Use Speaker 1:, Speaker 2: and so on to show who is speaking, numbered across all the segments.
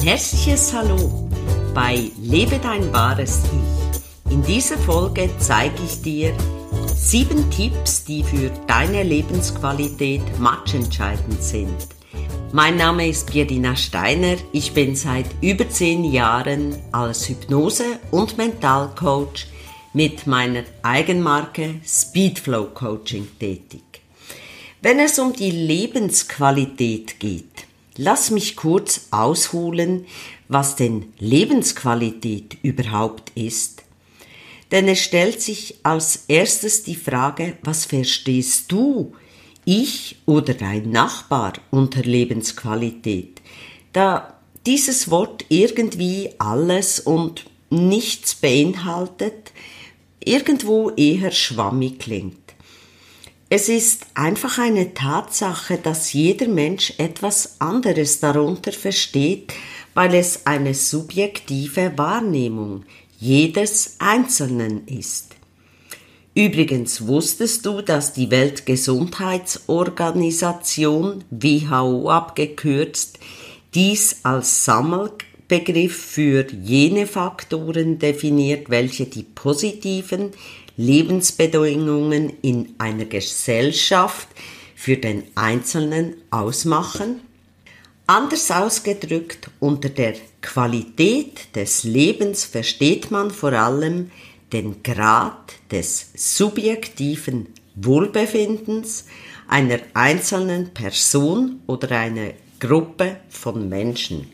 Speaker 1: Ein herzliches Hallo bei Lebe dein wahres Ich. In dieser Folge zeige ich dir sieben Tipps, die für deine Lebensqualität matchentscheidend sind. Mein Name ist Birdina Steiner. Ich bin seit über zehn Jahren als Hypnose- und Mentalcoach mit meiner Eigenmarke Speedflow Coaching tätig. Wenn es um die Lebensqualität geht, lass mich kurz ausholen, was denn Lebensqualität überhaupt ist. Denn es stellt sich als erstes die Frage, was verstehst du, ich oder dein Nachbar unter Lebensqualität? Da dieses Wort irgendwie alles und nichts beinhaltet, irgendwo eher schwammig klingt. Es ist einfach eine Tatsache, dass jeder Mensch etwas anderes darunter versteht, weil es eine subjektive Wahrnehmung jedes Einzelnen ist. Übrigens wusstest du, dass die Weltgesundheitsorganisation WHO abgekürzt dies als Sammelbegriff für jene Faktoren definiert, welche die positiven Lebensbedingungen in einer Gesellschaft für den Einzelnen ausmachen? Anders ausgedrückt, unter der Qualität des Lebens versteht man vor allem den Grad des subjektiven Wohlbefindens einer einzelnen Person oder einer Gruppe von Menschen.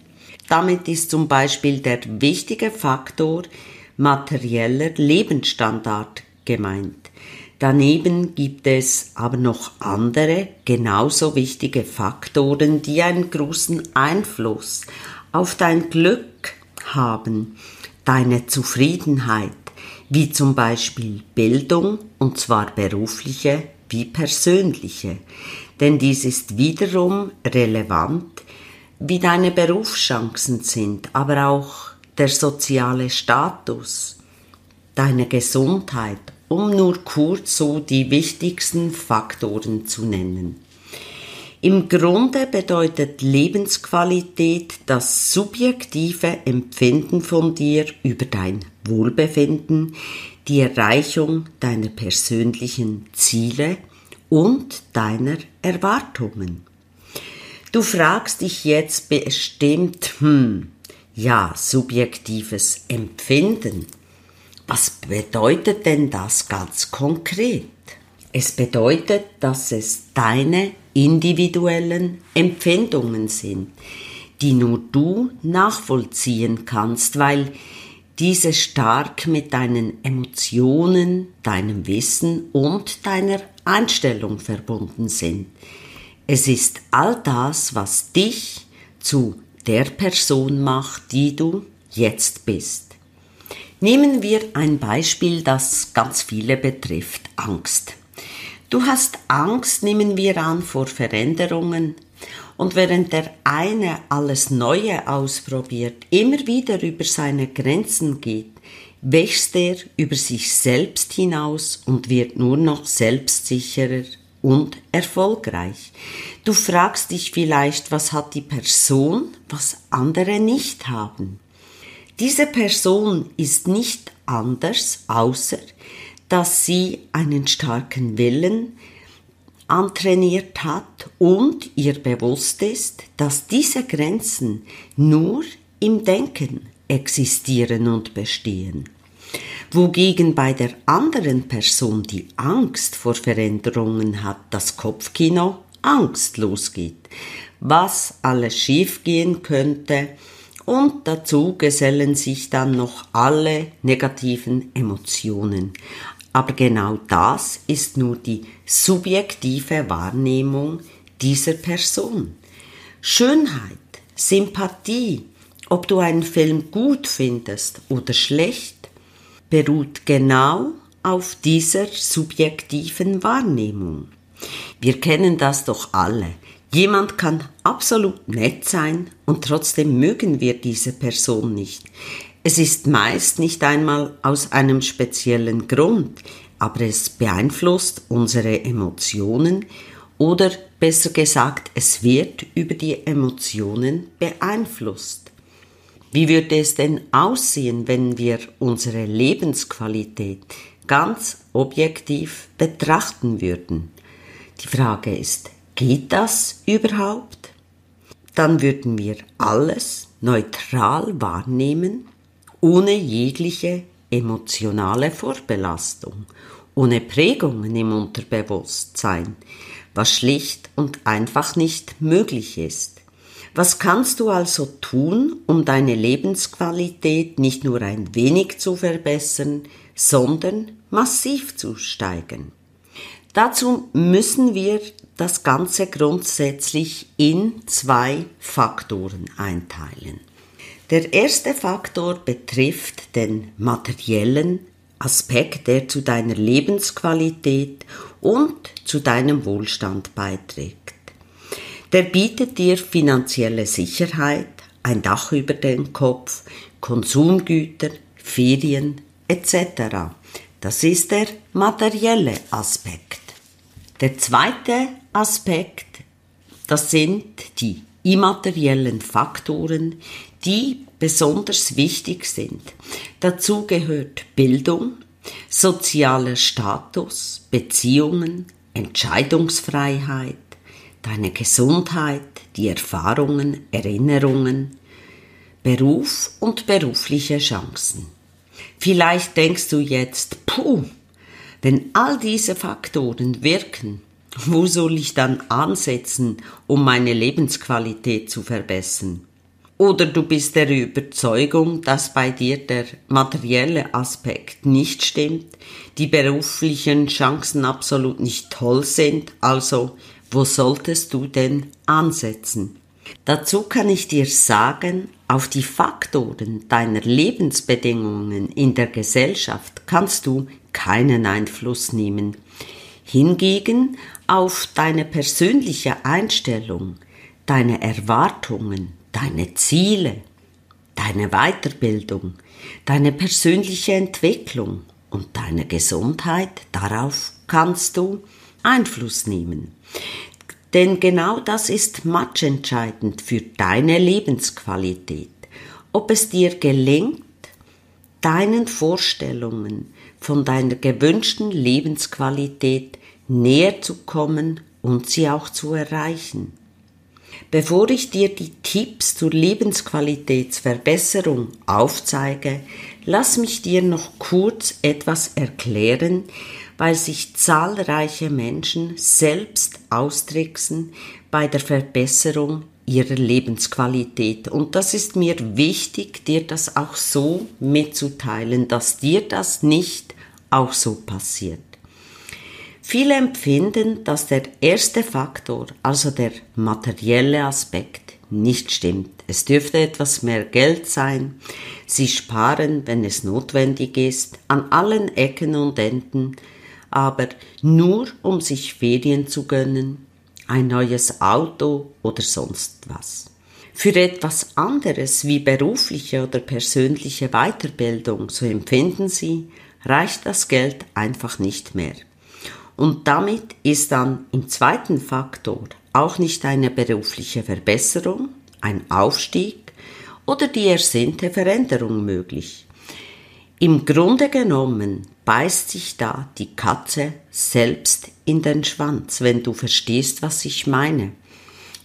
Speaker 1: Damit ist zum Beispiel der wichtige Faktor materieller Lebensstandard gemeint. Daneben gibt es aber noch andere, genauso wichtige Faktoren, die einen großen Einfluss auf dein Glück haben, deine Zufriedenheit, wie zum Beispiel Bildung, und zwar berufliche wie persönliche. Denn dies ist wiederum relevant, wie deine Berufschancen sind, aber auch der soziale Status, deine Gesundheit um nur kurz so die wichtigsten Faktoren zu nennen. Im Grunde bedeutet Lebensqualität das subjektive Empfinden von dir über dein Wohlbefinden, die Erreichung deiner persönlichen Ziele und deiner Erwartungen. Du fragst dich jetzt bestimmt, hm, ja, subjektives Empfinden. Was bedeutet denn das ganz konkret? Es bedeutet, dass es deine individuellen Empfindungen sind, die nur du nachvollziehen kannst, weil diese stark mit deinen Emotionen, deinem Wissen und deiner Einstellung verbunden sind. Es ist all das, was dich zu der Person macht, die du jetzt bist. Nehmen wir ein Beispiel, das ganz viele betrifft, Angst. Du hast Angst, nehmen wir an, vor Veränderungen. Und während der eine alles Neue ausprobiert, immer wieder über seine Grenzen geht, wächst er über sich selbst hinaus und wird nur noch selbstsicherer und erfolgreich. Du fragst dich vielleicht, was hat die Person, was andere nicht haben. Diese Person ist nicht anders, außer dass sie einen starken Willen antrainiert hat und ihr bewusst ist, dass diese Grenzen nur im Denken existieren und bestehen. Wogegen bei der anderen Person die Angst vor Veränderungen hat, das Kopfkino Angst losgeht, was alles schiefgehen könnte, und dazu gesellen sich dann noch alle negativen Emotionen. Aber genau das ist nur die subjektive Wahrnehmung dieser Person. Schönheit, Sympathie, ob du einen Film gut findest oder schlecht, beruht genau auf dieser subjektiven Wahrnehmung. Wir kennen das doch alle. Jemand kann absolut nett sein und trotzdem mögen wir diese Person nicht. Es ist meist nicht einmal aus einem speziellen Grund, aber es beeinflusst unsere Emotionen oder besser gesagt, es wird über die Emotionen beeinflusst. Wie würde es denn aussehen, wenn wir unsere Lebensqualität ganz objektiv betrachten würden? Die Frage ist, geht das überhaupt? Dann würden wir alles neutral wahrnehmen, ohne jegliche emotionale Vorbelastung, ohne Prägungen im Unterbewusstsein, was schlicht und einfach nicht möglich ist. Was kannst du also tun, um deine Lebensqualität nicht nur ein wenig zu verbessern, sondern massiv zu steigern? Dazu müssen wir das Ganze grundsätzlich in zwei Faktoren einteilen. Der erste Faktor betrifft den materiellen Aspekt, der zu deiner Lebensqualität und zu deinem Wohlstand beiträgt. Der bietet dir finanzielle Sicherheit, ein Dach über den Kopf, Konsumgüter, Ferien etc. Das ist der materielle Aspekt. Der zweite Aspekt, das sind die immateriellen Faktoren, die besonders wichtig sind. Dazu gehört Bildung, sozialer Status, Beziehungen, Entscheidungsfreiheit, deine Gesundheit, die Erfahrungen, Erinnerungen, Beruf und berufliche Chancen. Vielleicht denkst du jetzt, puh, wenn all diese Faktoren wirken, wo soll ich dann ansetzen, um meine Lebensqualität zu verbessern? Oder du bist der Überzeugung, dass bei dir der materielle Aspekt nicht stimmt, die beruflichen Chancen absolut nicht toll sind, also wo solltest du denn ansetzen? Dazu kann ich dir sagen, auf die Faktoren deiner Lebensbedingungen in der Gesellschaft kannst du keinen Einfluss nehmen. Hingegen auf deine persönliche Einstellung, deine Erwartungen, deine Ziele, deine Weiterbildung, deine persönliche Entwicklung und deine Gesundheit, darauf kannst du Einfluss nehmen. Denn genau das ist matchentscheidend für deine Lebensqualität. Ob es dir gelingt, deinen Vorstellungen von deiner gewünschten Lebensqualität näher zu kommen und sie auch zu erreichen. Bevor ich dir die Tipps zur Lebensqualitätsverbesserung aufzeige, lass mich dir noch kurz etwas erklären, weil sich zahlreiche Menschen selbst austricksen bei der Verbesserung ihrer Lebensqualität. Und das ist mir wichtig, dir das auch so mitzuteilen, dass dir das nicht auch so passiert. Viele empfinden, dass der erste Faktor, also der materielle Aspekt, nicht stimmt. Es dürfte etwas mehr Geld sein. Sie sparen, wenn es notwendig ist, an allen Ecken und Enden, aber nur um sich Ferien zu gönnen, ein neues Auto oder sonst was. Für etwas anderes wie berufliche oder persönliche Weiterbildung, so empfinden sie, reicht das Geld einfach nicht mehr. Und damit ist dann im zweiten Faktor auch nicht eine berufliche Verbesserung, ein Aufstieg oder die ersehnte Veränderung möglich. Im Grunde genommen beißt sich da die Katze selbst in den Schwanz, wenn du verstehst, was ich meine.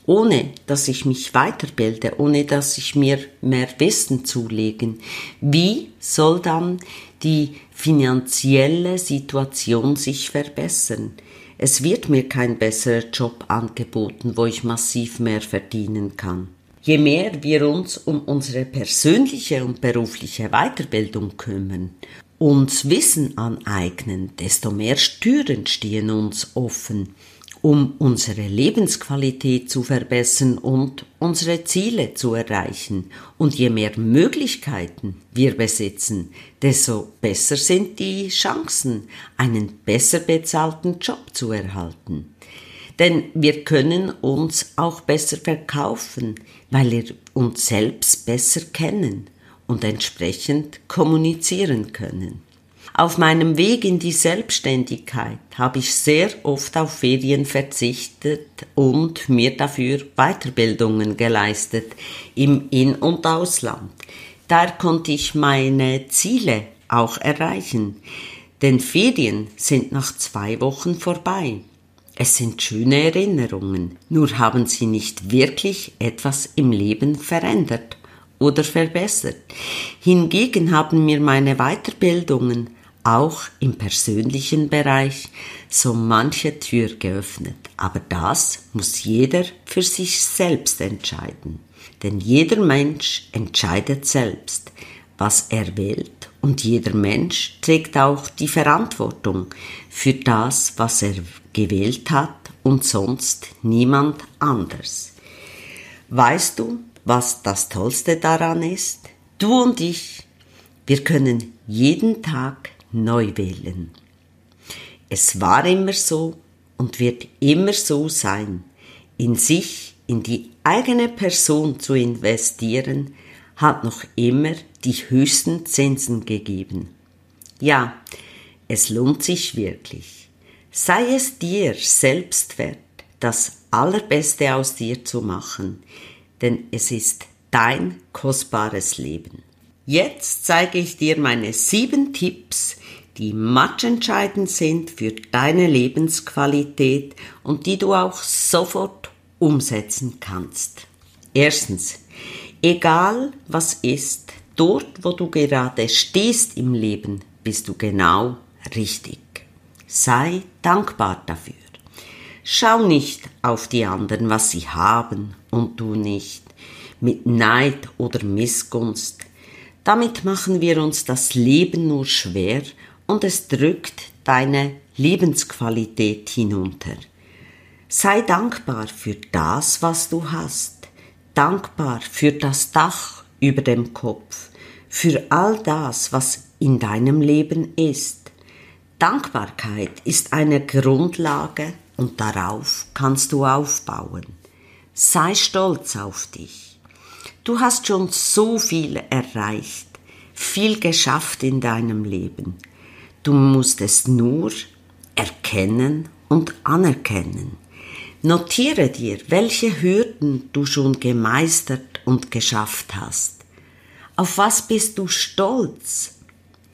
Speaker 1: Ohne dass ich mich weiterbilde, ohne dass ich mir mehr Wissen zulegen, wie soll dann die finanzielle Situation sich verbessern? Es wird mir kein besserer Job angeboten, wo ich massiv mehr verdienen kann. Je mehr wir uns um unsere persönliche und berufliche Weiterbildung kümmern uns Wissen aneignen, desto mehr Türen stehen uns offen, um unsere Lebensqualität zu verbessern und unsere Ziele zu erreichen. Und je mehr Möglichkeiten wir besitzen, desto besser sind die Chancen, einen besser bezahlten Job zu erhalten. Denn wir können uns auch besser verkaufen, weil wir uns selbst besser kennen und entsprechend kommunizieren können. Auf meinem Weg in die Selbstständigkeit habe ich sehr oft auf Ferien verzichtet und mir dafür Weiterbildungen geleistet im In- und Ausland. Da konnte ich meine Ziele auch erreichen. Denn Ferien sind nach zwei Wochen vorbei. Es sind schöne Erinnerungen, nur haben sie nicht wirklich etwas im Leben verändert oder verbessert. Hingegen haben mir meine Weiterbildungen auch im persönlichen Bereich so manche Tür geöffnet. Aber das muss jeder für sich selbst entscheiden. Denn jeder Mensch entscheidet selbst, was er wählt und jeder Mensch trägt auch die Verantwortung für das, was er gewählt hat und sonst niemand anders. Weißt du, was das Tollste daran ist? Du und ich, wir können jeden Tag neu wählen. Es war immer so und wird immer so sein. In sich, in die eigene Person zu investieren, hat noch immer die höchsten Zinsen gegeben. Ja, es lohnt sich wirklich. Sei es dir selbst wert, das Allerbeste aus dir zu machen, denn es ist dein kostbares Leben. Jetzt zeige ich dir meine sieben Tipps, die matchentscheidend sind für deine Lebensqualität und die du auch sofort umsetzen kannst. Erstens, egal was ist, dort wo du gerade stehst im Leben, bist du genau richtig. Sei dankbar dafür. Schau nicht auf die anderen, was sie haben und du nicht, mit Neid oder Missgunst. Damit machen wir uns das Leben nur schwer und es drückt deine Lebensqualität hinunter. Sei dankbar für das, was du hast, dankbar für das Dach über dem Kopf, für all das, was in deinem Leben ist. Dankbarkeit ist eine Grundlage und darauf kannst du aufbauen. Sei stolz auf dich. Du hast schon so viel erreicht, viel geschafft in deinem Leben. Du musst es nur erkennen und anerkennen. Notiere dir, welche Hürden du schon gemeistert und geschafft hast. Auf was bist du stolz?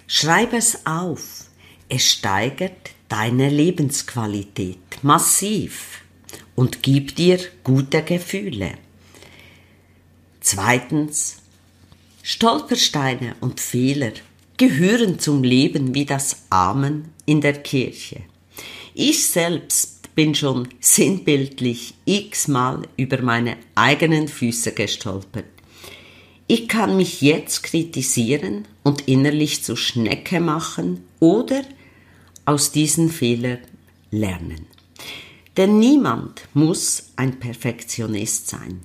Speaker 1: Schreib es auf. Es steigert deine Lebensqualität massiv und gibt dir gute Gefühle. Zweitens, Stolpersteine und Fehler gehören zum Leben wie das Amen in der Kirche. Ich selbst bin schon sinnbildlich x-mal über meine eigenen Füße gestolpert. Ich kann mich jetzt kritisieren und innerlich zu Schnecke machen oder aus diesen Fehlern lernen. Denn niemand muss ein Perfektionist sein.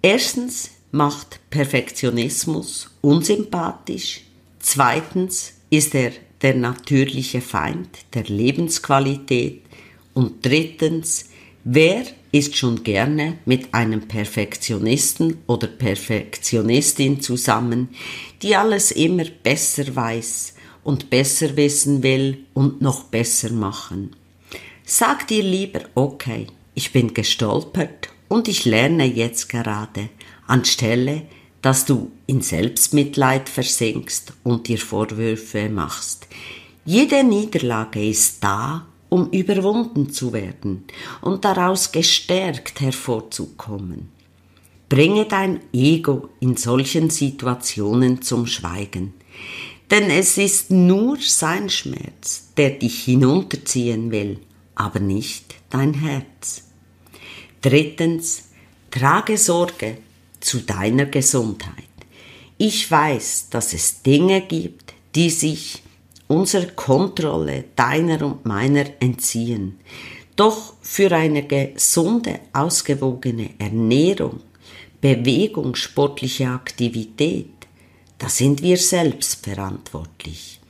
Speaker 1: Erstens macht Perfektionismus unsympathisch, Zweitens ist er der natürliche Feind der Lebensqualität. Und drittens, wer ist schon gerne mit einem Perfektionisten oder Perfektionistin zusammen, die alles immer besser weiß und besser wissen will und noch besser machen? Sag dir lieber, okay, ich bin gestolpert und ich lerne jetzt gerade, anstelle dass du in Selbstmitleid versinkst und dir Vorwürfe machst. Jede Niederlage ist da, um überwunden zu werden und daraus gestärkt hervorzukommen. Bringe dein Ego in solchen Situationen zum Schweigen, denn es ist nur sein Schmerz, der dich hinunterziehen will, aber nicht dein Herz. Drittens, trage Sorge zu deiner Gesundheit. Ich weiß, dass es Dinge gibt, die sich unserer Kontrolle, deiner und meiner entziehen. Doch für eine gesunde, ausgewogene Ernährung, Bewegung, sportliche Aktivität, da sind wir selbst verantwortlich.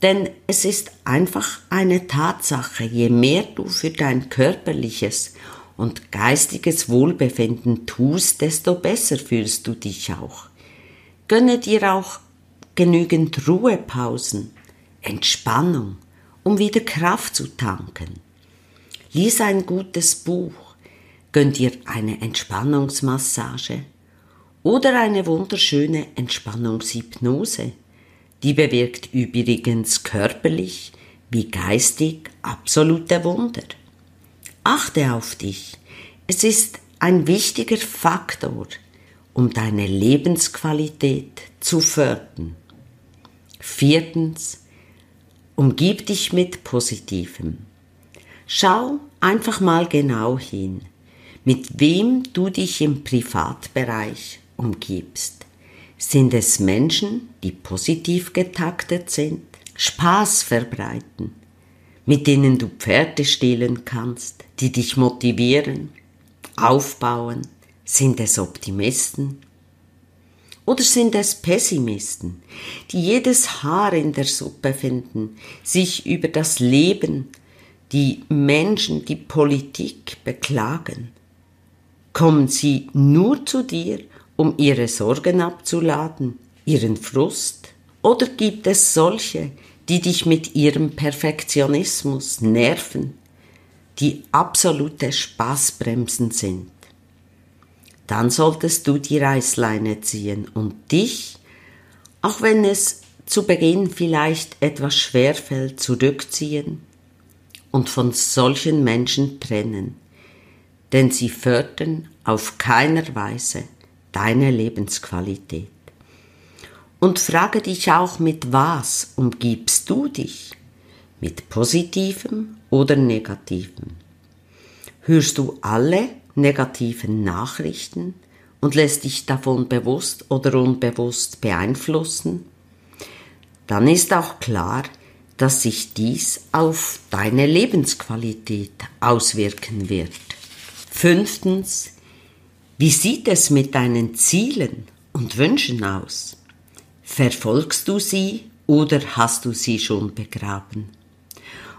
Speaker 1: Denn es ist einfach eine Tatsache, je mehr du für dein körperliches und geistiges Wohlbefinden tust, desto besser fühlst du dich auch. Gönne dir auch genügend Ruhepausen. Entspannung, um wieder Kraft zu tanken. Lies ein gutes Buch, gönn dir eine Entspannungsmassage oder eine wunderschöne Entspannungshypnose. Die bewirkt übrigens körperlich wie geistig absolute Wunder. Achte auf dich. Es ist ein wichtiger Faktor, um deine Lebensqualität zu fördern. Viertens, umgib dich mit Positivem. Schau einfach mal genau hin, mit wem du dich im Privatbereich umgibst. Sind es Menschen, die positiv getaktet sind, Spaß verbreiten, mit denen du Pferde stehlen kannst, die dich motivieren, aufbauen? Sind es Optimisten? Oder sind es Pessimisten, die jedes Haar in der Suppe finden, sich über das Leben, die Menschen, die Politik beklagen? Kommen sie nur zu dir, um ihre Sorgen abzuladen, ihren Frust? Oder gibt es solche, die dich mit ihrem Perfektionismus nerven, die absolute Spaßbremsen sind. Dann solltest du die Reißleine ziehen und dich, auch wenn es zu Beginn vielleicht etwas schwer fällt, zurückziehen und von solchen Menschen trennen, denn sie fördern auf keiner Weise deine Lebensqualität. Und frage dich auch, mit was umgibst du dich? Mit positivem oder negativem? Hörst du alle negativen Nachrichten und lässt dich davon bewusst oder unbewusst beeinflussen? Dann ist auch klar, dass sich dies auf deine Lebensqualität auswirken wird. Fünftens, wie sieht es mit deinen Zielen und Wünschen aus? Verfolgst du sie oder hast du sie schon begraben?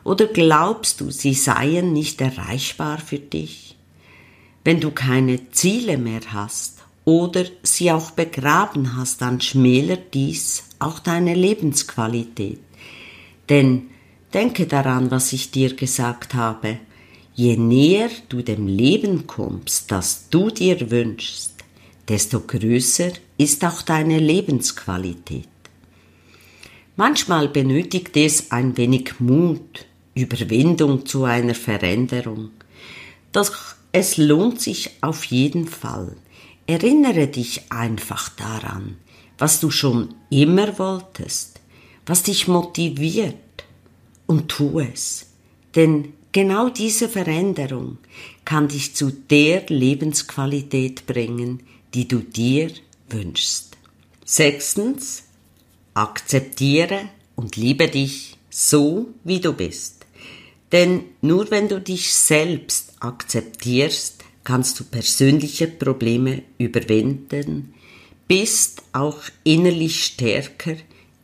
Speaker 1: Oder glaubst du, sie seien nicht erreichbar für dich? Wenn du keine Ziele mehr hast oder sie auch begraben hast, dann schmälert dies auch deine Lebensqualität. Denn denke daran, was ich dir gesagt habe. Je näher du dem Leben kommst, das du dir wünschst, desto größer ist auch deine Lebensqualität. Manchmal benötigt es ein wenig Mut, Überwindung zu einer Veränderung. Doch es lohnt sich auf jeden Fall. Erinnere dich einfach daran, was du schon immer wolltest, was dich motiviert und tu es. Denn genau diese Veränderung kann dich zu der Lebensqualität bringen, die du dir wünschst. Sechstens, akzeptiere und liebe dich so, wie du bist. Denn nur wenn du dich selbst akzeptierst, kannst du persönliche Probleme überwinden, bist auch innerlich stärker,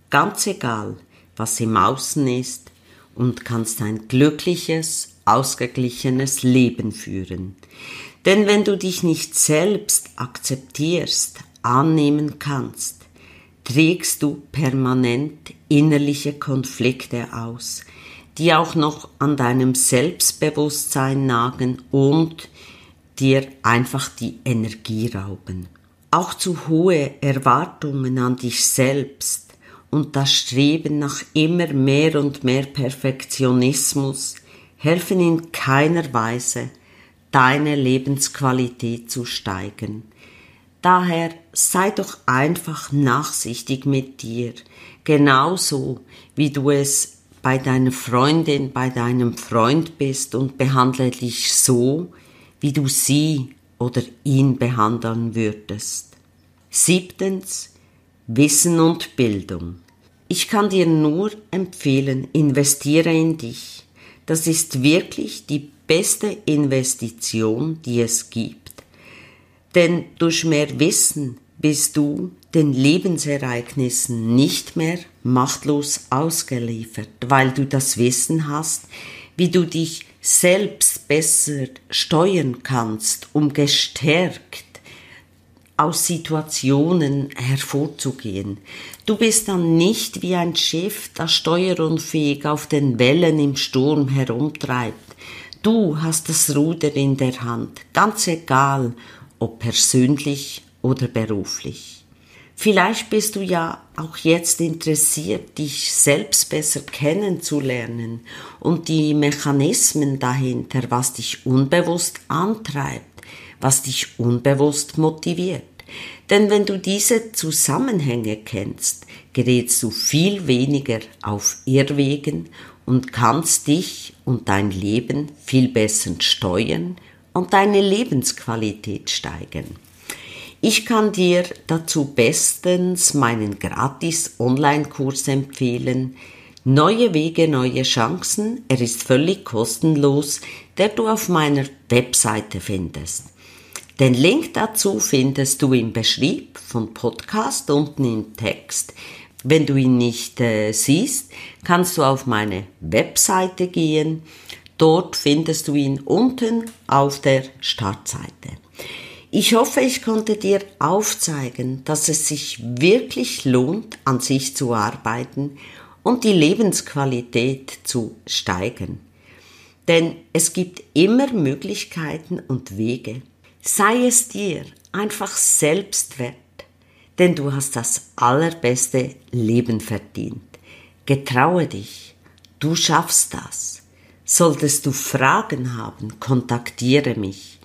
Speaker 1: ganz egal, was im Außen ist, und kannst ein glückliches, ausgeglichenes Leben führen. Denn wenn du dich nicht selbst akzeptierst, annehmen kannst, trägst du permanent innerliche Konflikte aus, die auch noch an deinem Selbstbewusstsein nagen und dir einfach die Energie rauben. Auch zu hohe Erwartungen an dich selbst und das Streben nach immer mehr und mehr Perfektionismus helfen in keiner Weise, deine Lebensqualität zu steigern. Daher sei doch einfach nachsichtig mit dir, genauso wie du es bei deiner Freundin, bei deinem Freund bist und behandle dich so, wie du sie oder ihn behandeln würdest. Siebtens, Wissen und Bildung. Ich kann dir nur empfehlen, investiere in dich. Das ist wirklich die beste Investition, die es gibt. Denn durch mehr Wissen bist du den Lebensereignissen nicht mehr machtlos ausgeliefert, weil du das Wissen hast, wie du dich selbst besser steuern kannst, um gestärkt aus Situationen hervorzugehen. Du bist dann nicht wie ein Schiff, das steuerunfähig auf den Wellen im Sturm herumtreibt. Du hast das Ruder in der Hand, ganz egal, ob persönlich oder beruflich. Vielleicht bist du ja auch jetzt interessiert, dich selbst besser kennenzulernen und die Mechanismen dahinter, was dich unbewusst antreibt, was dich unbewusst motiviert. Denn wenn du diese Zusammenhänge kennst, gerätst du viel weniger auf Irrwegen und kannst dich und dein Leben viel besser steuern und deine Lebensqualität steigern. Ich kann dir dazu bestens meinen gratis Online-Kurs empfehlen. Neue Wege, neue Chancen. Er ist völlig kostenlos, der du auf meiner Webseite findest. Den Link dazu findest du im Beschrieb von Podcast unten im Text. Wenn du ihn nicht äh, siehst, kannst du auf meine Webseite gehen. Dort findest du ihn unten auf der Startseite. Ich hoffe, ich konnte dir aufzeigen, dass es sich wirklich lohnt, an sich zu arbeiten und die Lebensqualität zu steigern. Denn es gibt immer Möglichkeiten und Wege, Sei es dir einfach selbst wert, denn du hast das allerbeste Leben verdient. Getraue dich, du schaffst das. Solltest du Fragen haben, kontaktiere mich,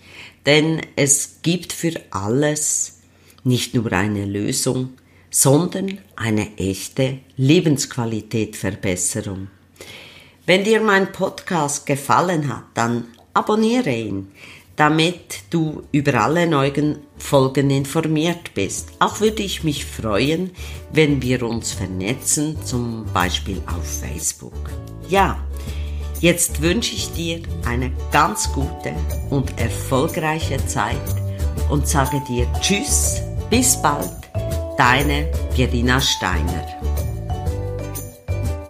Speaker 1: denn es gibt für alles nicht nur eine Lösung, sondern eine echte Lebensqualitätverbesserung. Wenn dir mein Podcast gefallen hat, dann abonniere ihn damit du über alle neuen Folgen informiert bist. Auch würde ich mich freuen, wenn wir uns vernetzen, zum Beispiel auf Facebook. Ja, jetzt wünsche ich dir eine ganz gute und erfolgreiche Zeit und sage dir Tschüss, bis bald, deine Pierina Steiner.